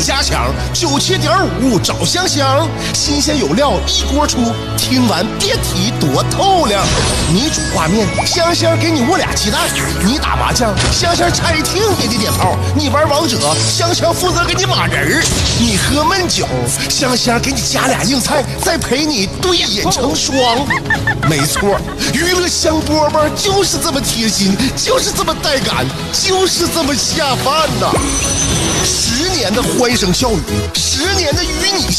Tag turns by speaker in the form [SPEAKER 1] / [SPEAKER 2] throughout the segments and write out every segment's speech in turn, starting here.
[SPEAKER 1] 家强，九七点五找香香，新鲜有料一锅出，听完别提。多透亮。你煮挂面，香香给你握俩鸡蛋；你打麻将，香香拆听给你点炮；你玩王者，香香负责给你码人儿；你喝闷酒，香香给你加俩硬菜，再陪你对饮成双。没错，娱乐香饽饽就是这么贴心，就是这么带感，就是这么下饭呐！十年的欢声笑语，十年的与你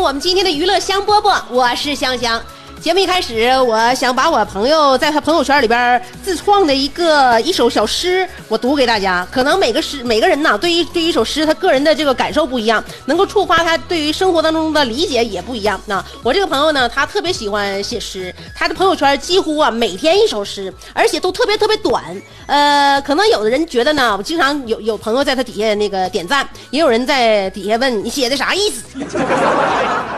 [SPEAKER 2] 我们今天的娱乐香饽饽，我是香香。节目一开始，我想把我朋友在他朋友圈里边自创的一个一首小诗，我读给大家。可能每个诗每个人呢，对于对于一首诗，他个人的这个感受不一样，能够触发他对于生活当中的理解也不一样。那我这个朋友呢，他特别喜欢写诗，他的朋友圈几乎啊每天一首诗，而且都特别特别短。呃，可能有的人觉得呢，我经常有有朋友在他底下那个点赞，也有人在底下问你写的啥意思。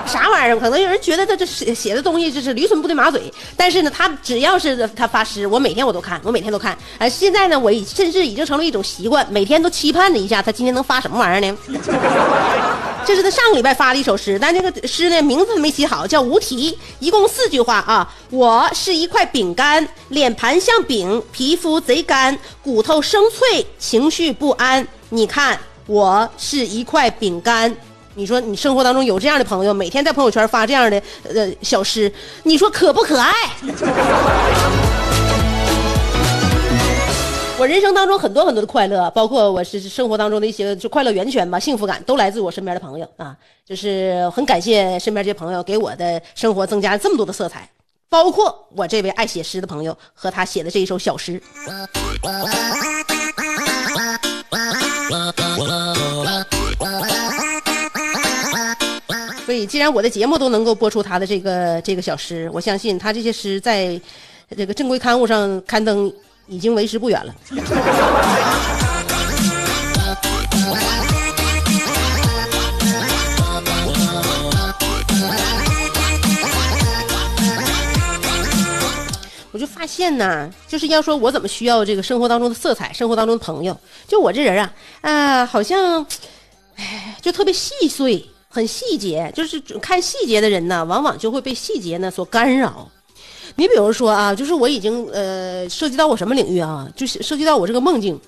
[SPEAKER 2] 啥玩意儿？可能有人觉得他这写写的东西就是驴唇不对马嘴，但是呢，他只要是他发诗，我每天我都看，我每天都看。哎、现在呢，我已甚至已经成了一种习惯，每天都期盼着一下他今天能发什么玩意儿呢？这是他上个礼拜发的一首诗，但这个诗呢名字没起好，叫无题，一共四句话啊。我是一块饼干，脸盘像饼，皮肤贼干，骨头生脆，情绪不安。你看，我是一块饼干。你说你生活当中有这样的朋友，每天在朋友圈发这样的呃小诗，你说可不可爱？我人生当中很多很多的快乐，包括我是生活当中的一些就快乐源泉吧，幸福感都来自我身边的朋友啊，就是很感谢身边这些朋友给我的生活增加了这么多的色彩，包括我这位爱写诗的朋友和他写的这一首小诗。所以，既然我的节目都能够播出他的这个这个小诗，我相信他这些诗在这个正规刊物上刊登已经为时不远了。我就发现呢，就是要说我怎么需要这个生活当中的色彩，生活当中的朋友，就我这人啊，啊、好像，哎，就特别细碎，很细节，就是看细节的人呢，往往就会被细节呢所干扰。你比如说啊，就是我已经呃涉及到我什么领域啊，就是涉及到我这个梦境。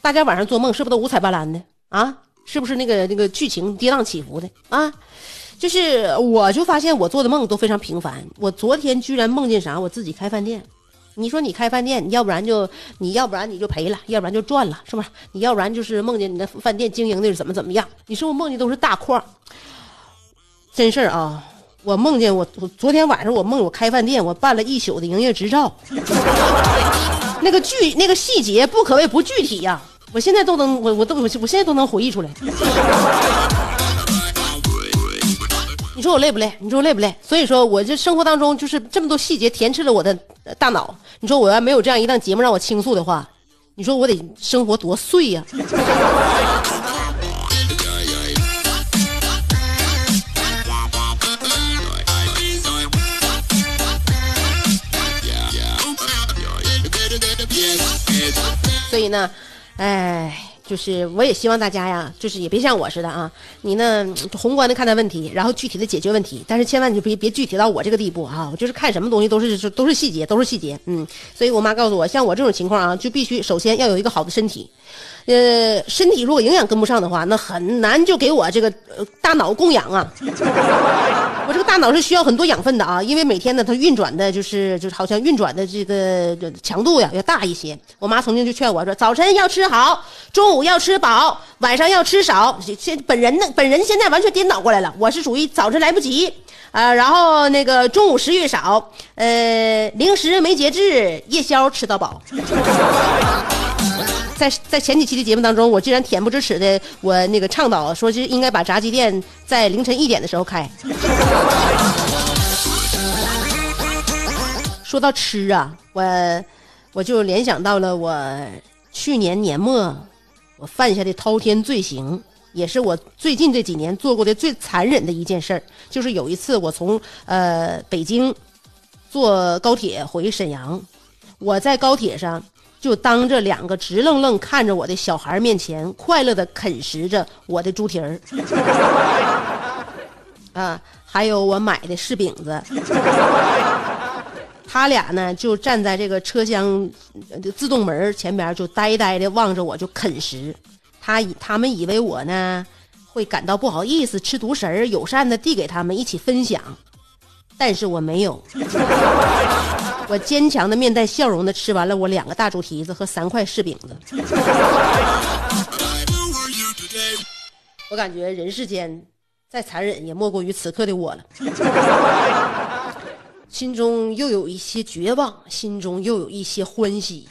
[SPEAKER 2] 大家晚上做梦是不是都五彩斑斓的啊？是不是那个那个剧情跌宕起伏的啊？就是我就发现我做的梦都非常平凡。我昨天居然梦见啥？我自己开饭店。你说你开饭店，你要不然就你要不然你就赔了，要不然就赚了，是吧？你要不然就是梦见你的饭店经营的是怎么怎么样？你说我梦见都是大框，真事儿啊！我梦见我我昨天晚上我梦我开饭店，我办了一宿的营业执照，那个具那个细节不可谓不具体呀、我现在都能我我都我现在都能回忆出来。你说我累不累？你说我累不累？所以说，我这生活当中就是这么多细节填斥了我的大脑。你说我要没有这样一档节目让我倾诉的话，你说我得生活多碎呀、所以呢，哎，就是我也希望大家呀，就是也别像我似的啊，你呢宏观的看待问题，然后具体的解决问题，但是千万就别别具体到我这个地步啊！我就是看什么东西都是都是细节，都是细节，嗯。所以我妈告诉我，像我这种情况啊，就必须首先要有一个好的身体。呃，身体如果营养跟不上的话，那很难就给我这个大脑供养啊。这个大脑是需要很多养分的啊，因为每天呢，它运转的就是就是好像运转的这个强度呀要大一些。我妈曾经就劝我说，早晨要吃好，中午要吃饱，晚上要吃少。现本人呢，本人现在完全颠倒过来了，我是属于早晨来不及，啊，然后那个中午食欲少，呃，零食没节制，夜宵吃到饱。在在前几期的节目当中，我居然恬不知耻的我那个倡导说，是应该把炸鸡店在凌晨一点的时候开。说到吃啊，我我就联想到了我去年年末我犯下的滔天罪行，也是我最近这几年做过的最残忍的一件事儿，就是有一次我从呃北京坐高铁回沈阳，我在高铁上就当着两个直愣愣看着我的小孩面前，快乐的啃食着我的猪蹄儿，啊，还有我买的柿饼子。他俩呢，就站在这个车厢自动门前边，就呆呆的望着我，就啃食。他以他们以为我呢会感到不好意思，吃独食，友善的递给他们一起分享，但是我没有。我坚强的面带笑容的吃完了我两个大猪蹄子和三块柿饼子。我感觉人世间再残忍，也莫过于此刻的我了。心中又有一些绝望，心中又有一些欢喜，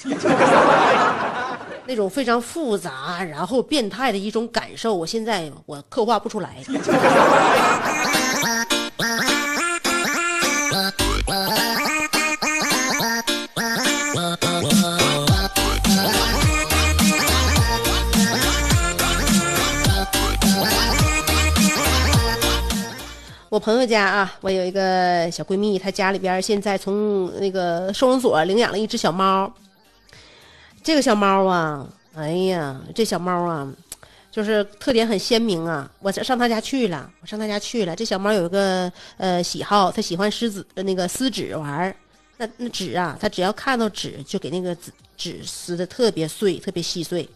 [SPEAKER 2] 那种非常复杂然后变态的一种感受，我现在我刻画不出来。朋友家啊，我有一个小闺蜜，她家里边现在从那个收容所领养了一只小猫。这个小猫啊，哎呀，这小猫啊，就是特点很鲜明啊。我上她家去了，我上她家去了。这小猫有一个呃喜好，它喜欢撕纸，那个撕纸玩儿。那那纸啊，它只要看到纸，就给那个纸纸撕的特别碎，特别细碎。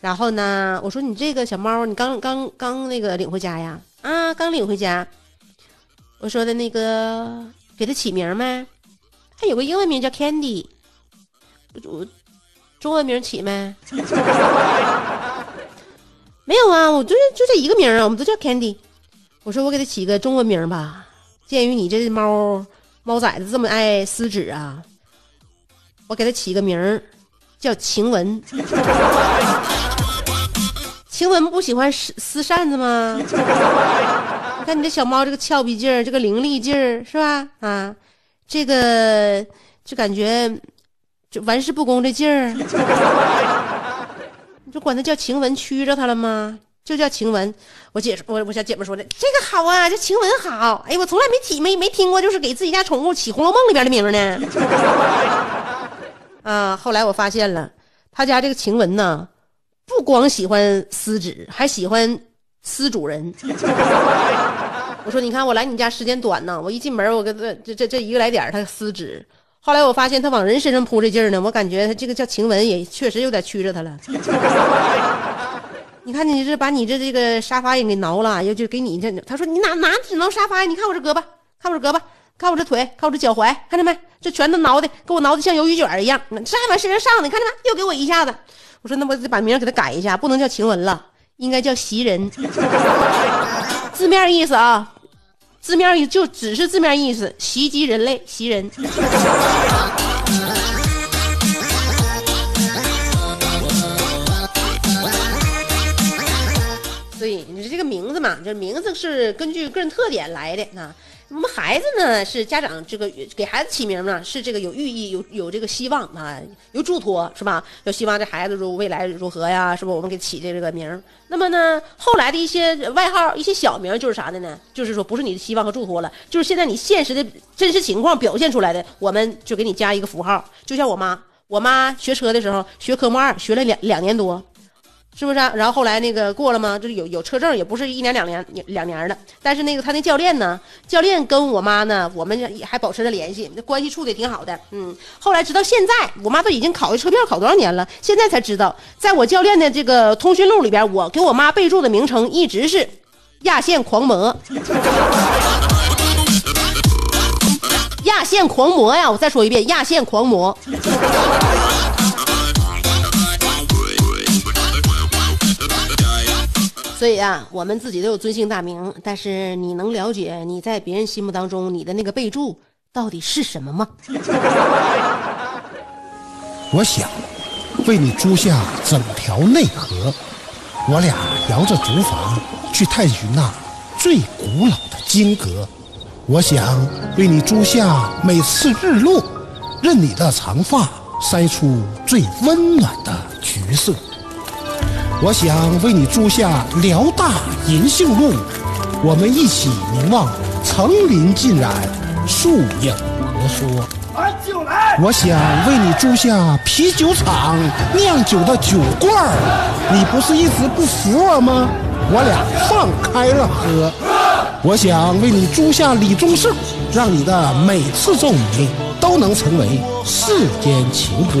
[SPEAKER 2] 然后呢，我说你这个小猫，你刚刚刚那个领回家呀？啊，刚领回家。我说的那个给它起名没？还有个英文名叫 Candy，我中文名起没？没有啊，我就就这一个名啊，我们都叫 Candy。我说我给它起个中文名吧。鉴于你这猫猫崽子这么爱撕纸啊，我给它起个名叫晴雯。晴雯不喜欢撕撕扇子吗？看你这小猫这个俏皮劲儿，这个伶俐劲儿是吧？啊，这个就感觉就玩世不恭这劲儿，你就管它叫晴雯，屈着它了吗？就叫晴雯。我姐我我小姐妹说的这个好啊，这晴雯好。哎，我从来没提没没听过，就是给自己家宠物起《红楼梦》里边的名呢。啊，后来我发现了，他家这个晴雯呢，不光喜欢撕纸，还喜欢撕主人。我说，你看我来你家时间短呢，我一进门，我跟这这这这一个来点他撕纸。后来我发现他往人身上扑这劲儿呢，我感觉他这个叫晴雯也确实有点屈着他了。你看你这把你这这个沙发也给挠了，又就给你这，他说你哪哪只挠沙发呀？你看我这胳膊，看我这胳膊，看我这腿，看我这脚踝，看见没？这全都挠的，给我挠的像鱿鱼卷一样。这还往身上上呢，看见没？又给我一下子。我说那我得把名给他改一下，不能叫晴雯了，应该叫袭人。字面意思啊。字面意思就只是字面意思，袭击人类，袭人。所以你说这个名字嘛，这名字是根据个人特点来的啊。我们孩子呢是家长这个给孩子起名呢是这个有寓意有有这个希望啊有嘱托是吧？有希望这孩子如未来如何呀？是不？我们给起这个名那么呢，后来的一些外号一些小名就是啥的呢？就是说不是你的希望和嘱托了，就是现在你现实的真实情况表现出来的，我们就给你加一个符号。就像我妈，我妈学车的时候学科目二学了两两年多。是不是啊？然后后来那个过了吗？就是有有车证，也不是一年两年两年的。但是那个他那教练呢？教练跟我妈呢，我们还保持着联系，关系处的挺好的。嗯，后来直到现在，我妈都已经考的车票考多少年了？现在才知道，在我教练的这个通讯录里边，我给我妈备注的名称一直是压线狂魔。压线狂魔呀！我再说一遍，压线狂魔。所以啊，我们自己都有尊姓大名，但是你能了解你在别人心目当中你的那个备注到底是什么吗？
[SPEAKER 1] 我想，
[SPEAKER 3] 为你租下整条内河，我俩摇着竹筏去探寻那最古老的金阁。我想为你租下每次日落，任你的长发筛出最温暖的橘色。我想为你租下辽大银杏路，我们一起凝望层林尽染，树影婆娑。我想为你租下啤酒厂酿酒的酒罐儿，你不是一直不服我吗？我俩放开了喝。我想为你租下李宗盛，让你的每次皱眉都能成为世间情歌。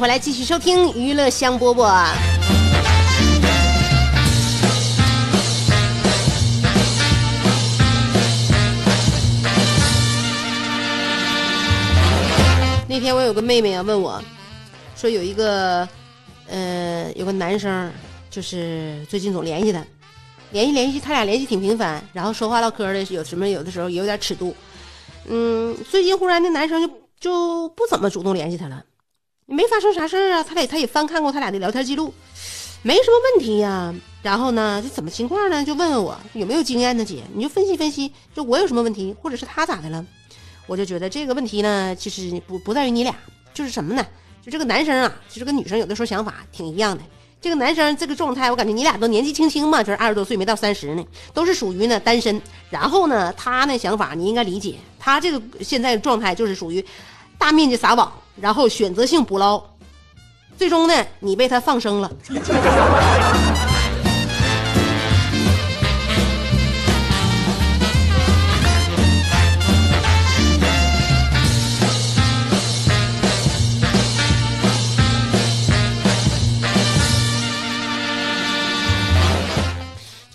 [SPEAKER 2] 回来，继续收听娱乐香饽饽。那天我有个妹妹啊，问我，说有一个，呃，有个男生，就是最近总联系她，联系联系，他俩联系挺频繁，然后说话唠嗑的，有什么有的时候也有点尺度。嗯，最近忽然那男生就就不怎么主动联系她了。没发生啥事儿啊，他俩他也翻看过他俩的聊天记录，没什么问题呀。然后呢，这怎么情况呢？就问问我有没有经验呢，姐，你就分析分析，就我有什么问题，或者是他咋的了？我就觉得这个问题呢，其实不不在于你俩，就是什么呢？就这个男生啊，其实跟女生有的时候想法挺一样的。这个男生这个状态，我感觉你俩都年纪轻轻嘛，就是二十多岁没到三十呢，都是属于呢单身。然后呢，他那想法你应该理解，他这个现在状态就是属于大面积撒网。然后选择性捕捞，最终呢，你被他放生了。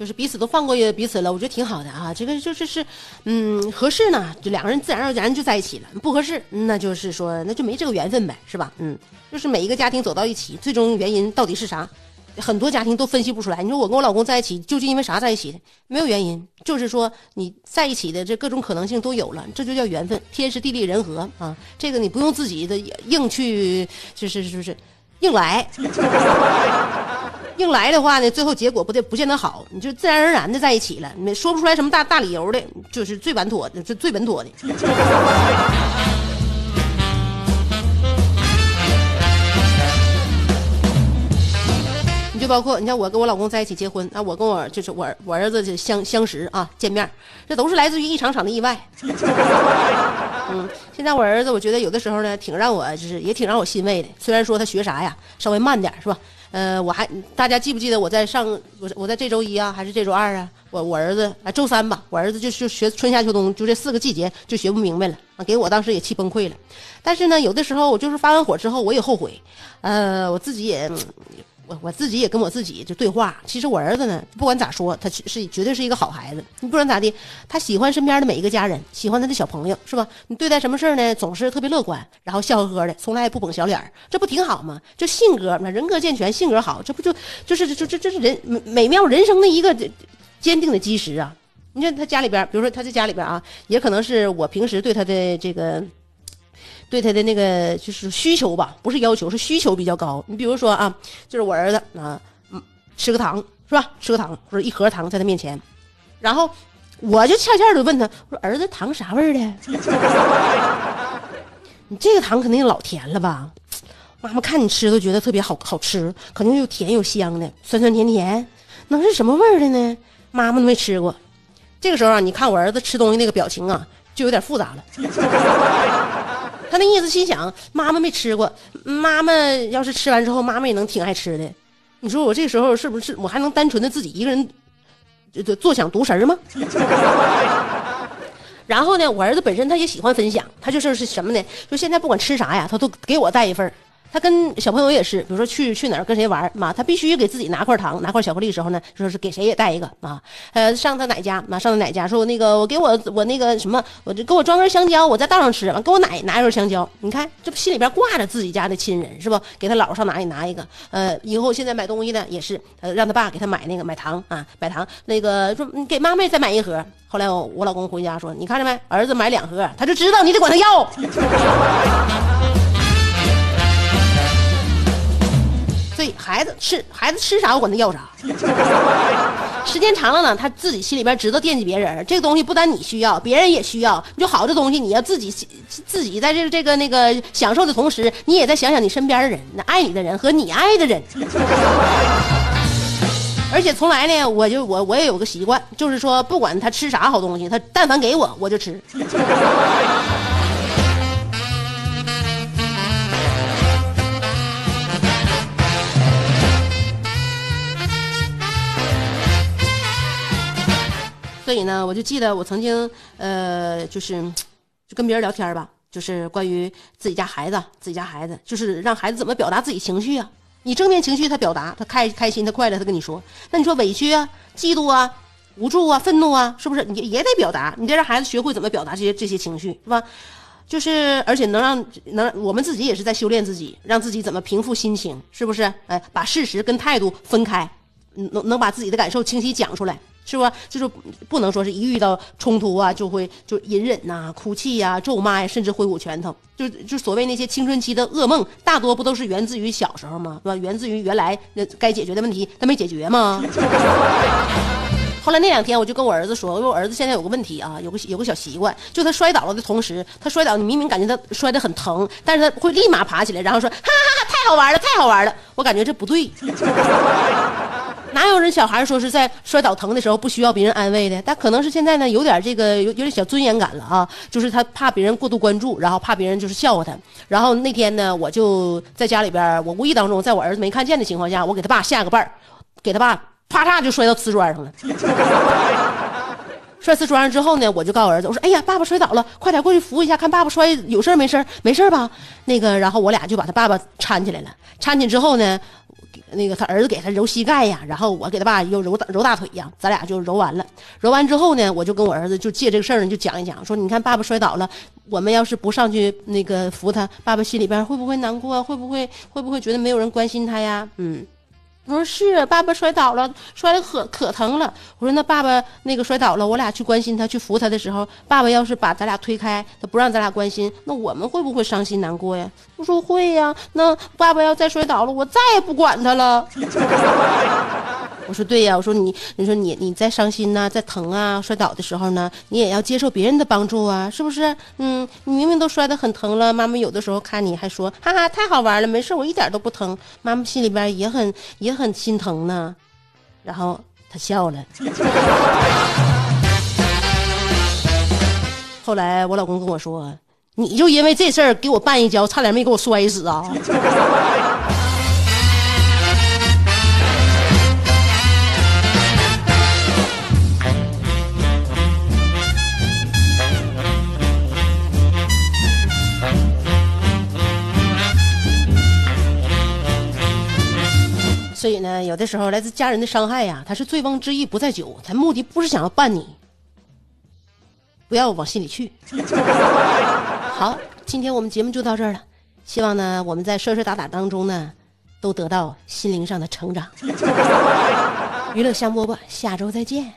[SPEAKER 2] 就是彼此都放过彼此了，我觉得挺好的啊。这个就是是，嗯，合适呢，就两个人自然而然就在一起了；不合适，那就是说那就没这个缘分呗，是吧？嗯，就是每一个家庭走到一起，最终原因到底是啥？很多家庭都分析不出来。你说我跟我老公在一起，究竟因为啥在一起的？没有原因，就是说你在一起的这各种可能性都有了，这就叫缘分，天时地利人和啊。这个你不用自己的硬去，就是就是硬来？硬来的话呢，最后结果不得不见得好，你就自然而然的在一起了，你说不出来什么大大理由的，就是最稳妥的，就最稳妥的。就包括你像我跟我老公在一起结婚，那我跟我就是我我儿子就相相识啊见面，这都是来自于一场场的意外。嗯，现在我儿子我觉得有的时候呢，挺让我就是也挺让我欣慰的，虽然说他学啥呀稍微慢点是吧？呃，我还大家记不记得我在上我我在这周一啊，还是这周二啊？我我儿子啊，周三吧，我儿子就就学春夏秋冬，就这四个季节就学不明白了啊，给我当时也气崩溃了。但是呢，有的时候我就是发完火之后，我也后悔，呃，我自己也。我我自己也跟我自己就对话。其实我儿子呢，不管咋说，他是绝对是一个好孩子。你不管咋的，他喜欢身边的每一个家人，喜欢他的小朋友，是吧？你对待什么事儿呢，总是特别乐观，然后笑呵呵的，从来也不绷小脸儿，这不挺好吗？就性格，嘛人格健全，性格好，这不就就是就这这是人美妙人生的一个坚定的基石啊！你看他家里边，比如说他在家里边啊，也可能是我平时对他的这个。对他的那个就是需求吧，不是要求，是需求比较高。你比如说啊，就是我儿子啊，嗯，吃个糖是吧？吃个糖或者一盒糖在他面前，然后我就恰恰的问他，我说儿子糖啥味儿的？你这个糖肯定老甜了吧？妈妈看你吃都觉得特别好好吃，肯定又甜又香的，酸酸甜甜，能是什么味儿的呢？妈妈都没吃过。这个时候啊，你看我儿子吃东西那个表情啊，就有点复杂了。他那意思心想，妈妈没吃过，妈妈要是吃完之后，妈妈也能挺爱吃的。你说我这时候是不是我还能单纯的自己一个人就就坐享独食吗？然后呢，我儿子本身他也喜欢分享，他就是是什么呢？就现在不管吃啥呀，他都给我带一份儿。他跟小朋友也是，比如说去去哪儿跟谁玩儿妈，他必须给自己拿块糖、拿块巧克力的时候呢，说是给谁也带一个啊。呃，上他奶家，妈上他奶家，说那个我给我我那个什么，我就给我装根香蕉，我在道上吃，完给我奶拿一根香蕉。你看，这不心里边挂着自己家的亲人是不？给他姥上哪里拿一个？呃，以后现在买东西呢，也是让他爸给他买那个买糖啊，买糖那个说你给妈妈再买一盒。后来我我老公回家说，你看着没，儿子买两盒，他就知道你得管他要。所以孩子吃孩子吃啥，我管他要啥。时间长了呢，他自己心里边知道惦记别人。这个东西不单你需要，别人也需要。你就好的东西，你要自己自己在这这个那个享受的同时，你也在想想你身边的人，那爱你的人和你爱的人。而且从来呢，我就我我也有个习惯，就是说不管他吃啥好东西，他但凡给我，我就吃。所以呢，我就记得我曾经，呃，就是就跟别人聊天吧，就是关于自己家孩子，自己家孩子，就是让孩子怎么表达自己情绪啊？你正面情绪他表达，他开开心，他快乐，他跟你说。那你说委屈啊、嫉妒啊、无助啊、愤怒啊，是不是？你也得表达，你得让孩子学会怎么表达这些这些情绪，是吧？就是而且能让能我们自己也是在修炼自己，让自己怎么平复心情，是不是？哎，把事实跟态度分开，能能把自己的感受清晰讲出来。是吧？就是不能说是一遇到冲突啊，就会就隐忍呐、哭泣呀、咒骂呀，甚至挥舞拳头。就就所谓那些青春期的噩梦，大多不都是源自于小时候吗？是吧？源自于原来那该解决的问题，他没解决吗？后来那两天，我就跟我儿子说，我说我儿子现在有个问题啊，有个有个小习惯，就他摔倒了的同时，他摔倒，你明明感觉他摔得很疼，但是他会立马爬起来，然后说哈哈哈，太好玩了，太好玩了。我感觉这不对。哪有人小孩说是在摔倒疼的时候不需要别人安慰的？但可能是现在呢有点这个有有点小尊严感了啊，就是他怕别人过度关注，然后怕别人就是笑话他。然后那天呢，我就在家里边，我无意当中在我儿子没看见的情况下，我给他爸下个绊儿，给他爸啪嚓就摔到瓷砖上了。摔瓷砖上之后呢，我就告诉儿子，我说：“哎呀，爸爸摔倒了，快点过去扶一下，看爸爸摔有事没事没事吧？”那个，然后我俩就把他爸爸搀起来了。搀起之后呢。那个他儿子给他揉膝盖呀，然后我给他爸又揉揉大腿呀，咱俩就揉完了。揉完之后呢，我就跟我儿子就借这个事儿就讲一讲，说你看爸爸摔倒了，我们要是不上去那个扶他，爸爸心里边会不会难过？会不会会不会觉得没有人关心他呀？嗯。我说是，爸爸摔倒了，摔得可可疼了。我说那爸爸那个摔倒了，我俩去关心他，去扶他的时候，爸爸要是把咱俩推开，他不让咱俩关心，那我们会不会伤心难过呀？我说会呀。那爸爸要再摔倒了，我再也不管他了。我说对呀，我说你，你说你你在伤心呐，在疼啊，摔倒的时候呢，你也要接受别人的帮助啊，是不是？嗯，你明明都摔得很疼了，妈妈有的时候看你还说，哈哈，太好玩了，没事，我一点都不疼，妈妈心里边也很也很心疼呢。然后他笑了。后来我老公跟我说，你就因为这事儿给我绊一跤，差点没给我摔死啊。所以呢，有的时候来自家人的伤害呀，他是醉翁之意不在酒，他目的不是想要办你，不要往心里去。好，今天我们节目就到这儿了，希望呢我们在摔摔打打当中呢，都得到心灵上的成长。娱乐香饽饽，下周再见。